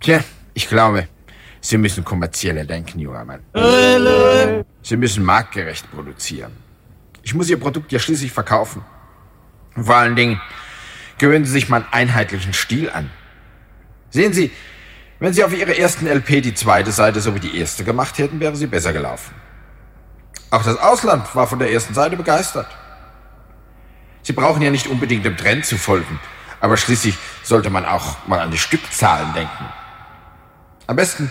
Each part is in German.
Tja, ich glaube, Sie müssen kommerzieller denken, junger Mann. Sie müssen marktgerecht produzieren. Ich muss Ihr Produkt ja schließlich verkaufen. Und vor allen Dingen gewöhnen Sie sich mal einen einheitlichen Stil an. Sehen Sie, wenn Sie auf Ihrer ersten LP die zweite Seite so wie die erste gemacht hätten, wäre sie besser gelaufen. Auch das Ausland war von der ersten Seite begeistert. Sie brauchen ja nicht unbedingt dem Trend zu folgen, aber schließlich sollte man auch mal an die Stückzahlen denken. Am besten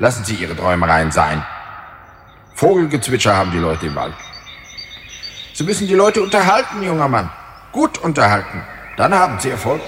lassen Sie Ihre Träumereien sein. Vogelgezwitscher haben die Leute im Wald. Sie müssen die Leute unterhalten, junger Mann. Gut unterhalten. Dann haben Sie Erfolg.